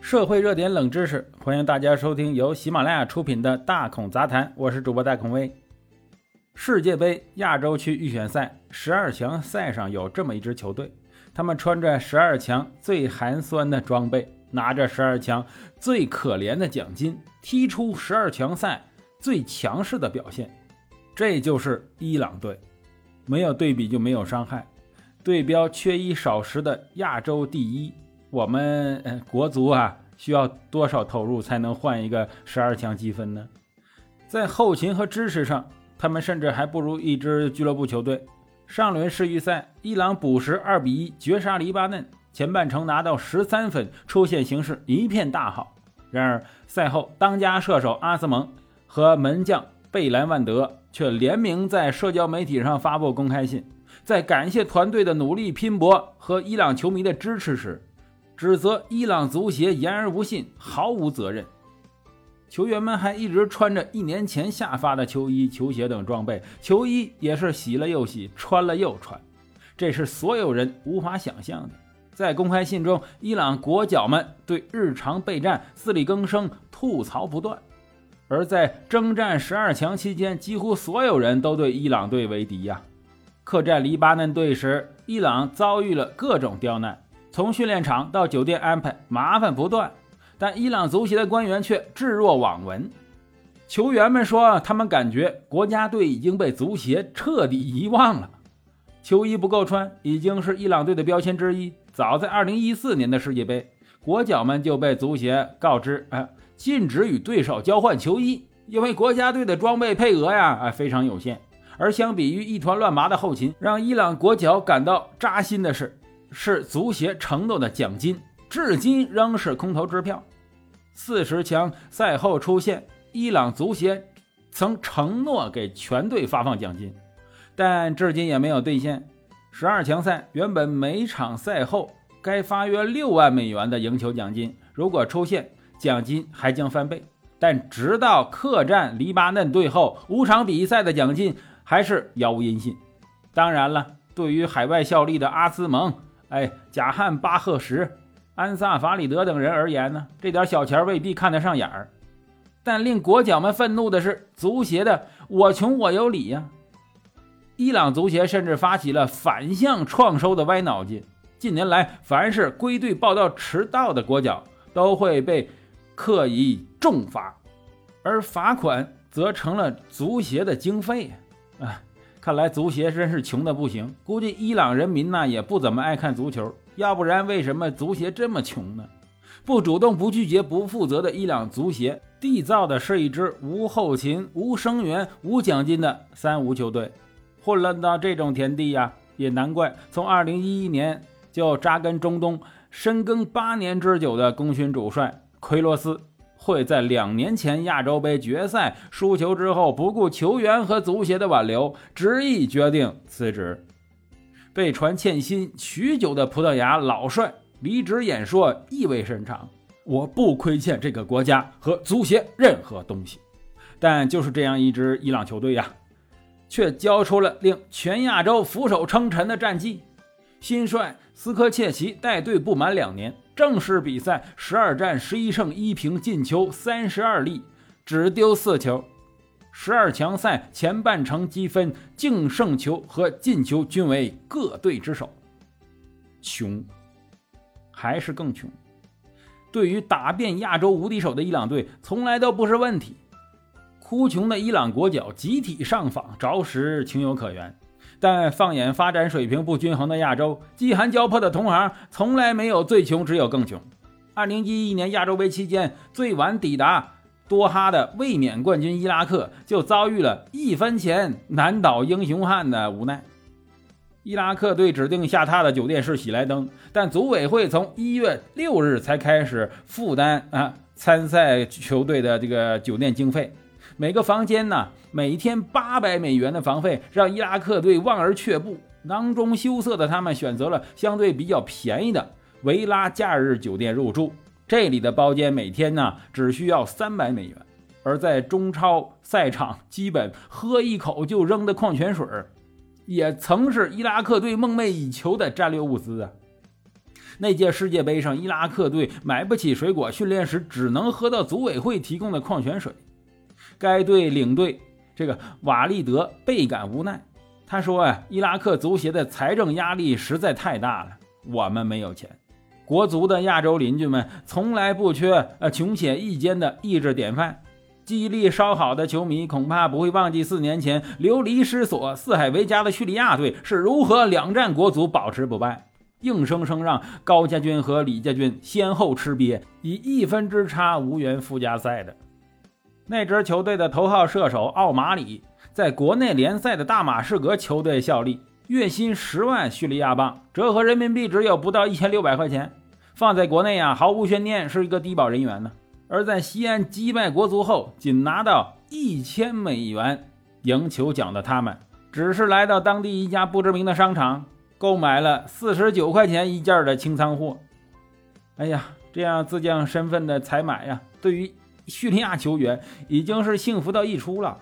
社会热点冷知识，欢迎大家收听由喜马拉雅出品的《大孔杂谈》，我是主播大孔威。世界杯亚洲区预选赛十二强赛上有这么一支球队，他们穿着十二强最寒酸的装备，拿着十二强最可怜的奖金，踢出十二强赛最强势的表现，这就是伊朗队。没有对比就没有伤害，对标缺一少十的亚洲第一。我们国足啊，需要多少投入才能换一个十二强积分呢？在后勤和支持上，他们甚至还不如一支俱乐部球队。上轮世预赛，伊朗补时二比一绝杀黎巴嫩，前半程拿到十三分，出线形势一片大好。然而赛后，当家射手阿斯蒙和门将贝兰万德却联名在社交媒体上发布公开信，在感谢团队的努力拼搏和伊朗球迷的支持时。指责伊朗足协言而无信，毫无责任。球员们还一直穿着一年前下发的球衣、球鞋等装备，球衣也是洗了又洗，穿了又穿，这是所有人无法想象的。在公开信中，伊朗国脚们对日常备战自力更生吐槽不断，而在征战十二强期间，几乎所有人都对伊朗队为敌呀。客战黎巴嫩队时，伊朗遭遇了各种刁难。从训练场到酒店安排麻烦不断，但伊朗足协的官员却置若罔闻。球员们说，他们感觉国家队已经被足协彻底遗忘了。球衣不够穿已经是伊朗队的标签之一。早在2014年的世界杯，国脚们就被足协告知，啊，禁止与对手交换球衣，因为国家队的装备配额呀，啊，非常有限。而相比于一团乱麻的后勤，让伊朗国脚感到扎心的是。是足协承诺的奖金，至今仍是空头支票。四十强赛后出现，伊朗足协曾承诺给全队发放奖金，但至今也没有兑现。十二强赛原本每场赛后该发约六万美元的赢球奖金，如果出现，奖金还将翻倍。但直到客战黎巴嫩队后，五场比赛的奖金还是杳无音信。当然了，对于海外效力的阿兹蒙。哎，贾汉巴赫什、安萨法里德等人而言呢，这点小钱未必看得上眼儿。但令国脚们愤怒的是，足协的“我穷我有理”呀！伊朗足协甚至发起了反向创收的歪脑筋。近年来，凡是归队报道迟到的国脚，都会被刻以重罚，而罚款则成了足协的经费啊！看来足协真是穷的不行，估计伊朗人民呢也不怎么爱看足球，要不然为什么足协这么穷呢？不主动、不拒绝、不负责的伊朗足协，缔造的是一支无后勤、无生源、无奖金的三无球队。混乱到这种田地呀，也难怪从2011年就扎根中东、深耕八年之久的功勋主帅奎罗斯。会在两年前亚洲杯决赛输球之后，不顾球员和足协的挽留，执意决定辞职。被传欠薪许久的葡萄牙老帅离职演说意味深长：“我不亏欠这个国家和足协任何东西。”但就是这样一支伊朗球队呀，却交出了令全亚洲俯首称臣的战绩。新帅斯科切奇带队不满两年。正式比赛十二战十一胜一平，进球三十二粒，只丢四球。十二强赛前半程积分净胜球和进球均为各队之首。穷，还是更穷。对于打遍亚洲无敌手的伊朗队，从来都不是问题。哭穷的伊朗国脚集体上访，着实情有可原。但放眼发展水平不均衡的亚洲，饥寒交迫的同行从来没有最穷，只有更穷。二零一一年亚洲杯期间，最晚抵达多哈的卫冕冠军伊拉克就遭遇了一分钱难倒英雄汉的无奈。伊拉克队指定下榻的酒店是喜来登，但组委会从一月六日才开始负担啊参赛球队的这个酒店经费。每个房间呢，每天八百美元的房费，让伊拉克队望而却步。囊中羞涩的他们选择了相对比较便宜的维拉假日酒店入住。这里的包间每天呢，只需要三百美元。而在中超赛场，基本喝一口就扔的矿泉水，也曾是伊拉克队梦寐以求的战略物资啊。那届世界杯上，伊拉克队买不起水果，训练时只能喝到组委会提供的矿泉水。该队领队这个瓦利德倍感无奈，他说：“啊，伊拉克足协的财政压力实在太大了，我们没有钱。国足的亚洲邻居们从来不缺呃穷且益坚的意志典范。记忆力稍好的球迷恐怕不会忘记四年前流离失所、四海为家的叙利亚队是如何两战国足保持不败。”硬生生让高家军和李家军先后吃瘪，以一分之差无缘附加赛的那支球队的头号射手奥马里，在国内联赛的大马士革球队效力，月薪十万叙利亚镑，折合人民币只有不到一千六百块钱。放在国内啊，毫无悬念是一个低保人员呢。而在西安击败国足后，仅拿到一千美元赢球奖的他们，只是来到当地一家不知名的商场。购买了四十九块钱一件的清仓货，哎呀，这样自降身份的采买呀，对于叙利亚球员已经是幸福到溢出了。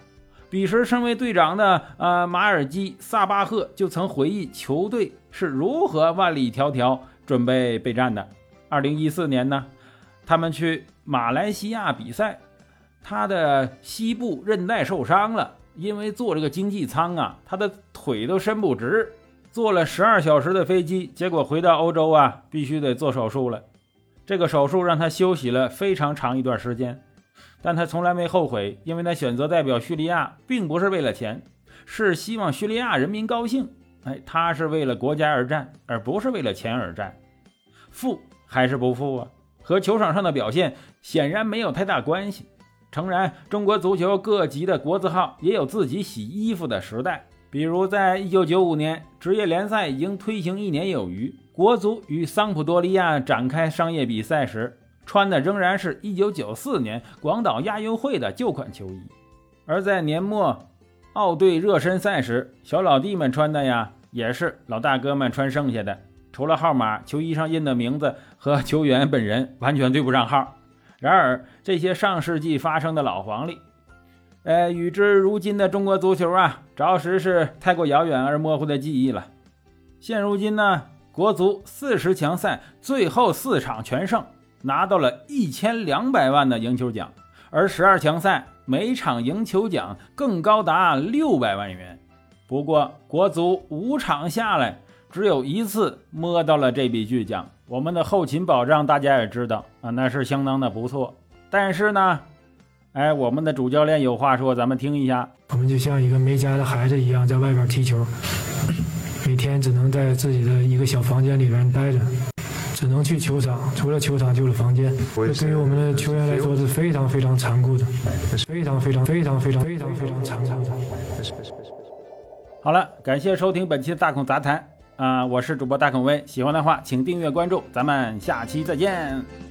彼时身为队长的呃马尔基萨巴赫就曾回忆球队是如何万里迢迢准备备战的。二零一四年呢，他们去马来西亚比赛，他的膝部韧带受伤了，因为坐这个经济舱啊，他的腿都伸不直。坐了十二小时的飞机，结果回到欧洲啊，必须得做手术了。这个手术让他休息了非常长一段时间，但他从来没后悔，因为他选择代表叙利亚，并不是为了钱，是希望叙利亚人民高兴。哎，他是为了国家而战，而不是为了钱而战。富还是不富啊？和球场上的表现显然没有太大关系。诚然，中国足球各级的国字号也有自己洗衣服的时代。比如，在一九九五年，职业联赛已经推行一年有余，国足与桑普多利亚展开商业比赛时，穿的仍然是一九九四年广岛亚运会的旧款球衣；而在年末奥队热身赛时，小老弟们穿的呀，也是老大哥们穿剩下的，除了号码，球衣上印的名字和球员本人完全对不上号。然而，这些上世纪发生的老黄历。呃，与之如今的中国足球啊，着实是太过遥远而模糊的记忆了。现如今呢，国足四十强赛最后四场全胜，拿到了一千两百万的赢球奖，而十二强赛每场赢球奖更高达六百万元。不过，国足五场下来只有一次摸到了这笔巨奖。我们的后勤保障大家也知道啊，那是相当的不错。但是呢。哎，我们的主教练有话说，咱们听一下。我们就像一个没家的孩子一样，在外边踢球，每天只能在自己的一个小房间里边待着，只能去球场，除了球场就是房间。这对于我们的球员来说是非常非常残酷的，非常非常非常非常非常非常残酷的。好了，感谢收听本期的大孔杂谈啊，我是主播大孔威，喜欢的话请订阅关注，咱们下期再见。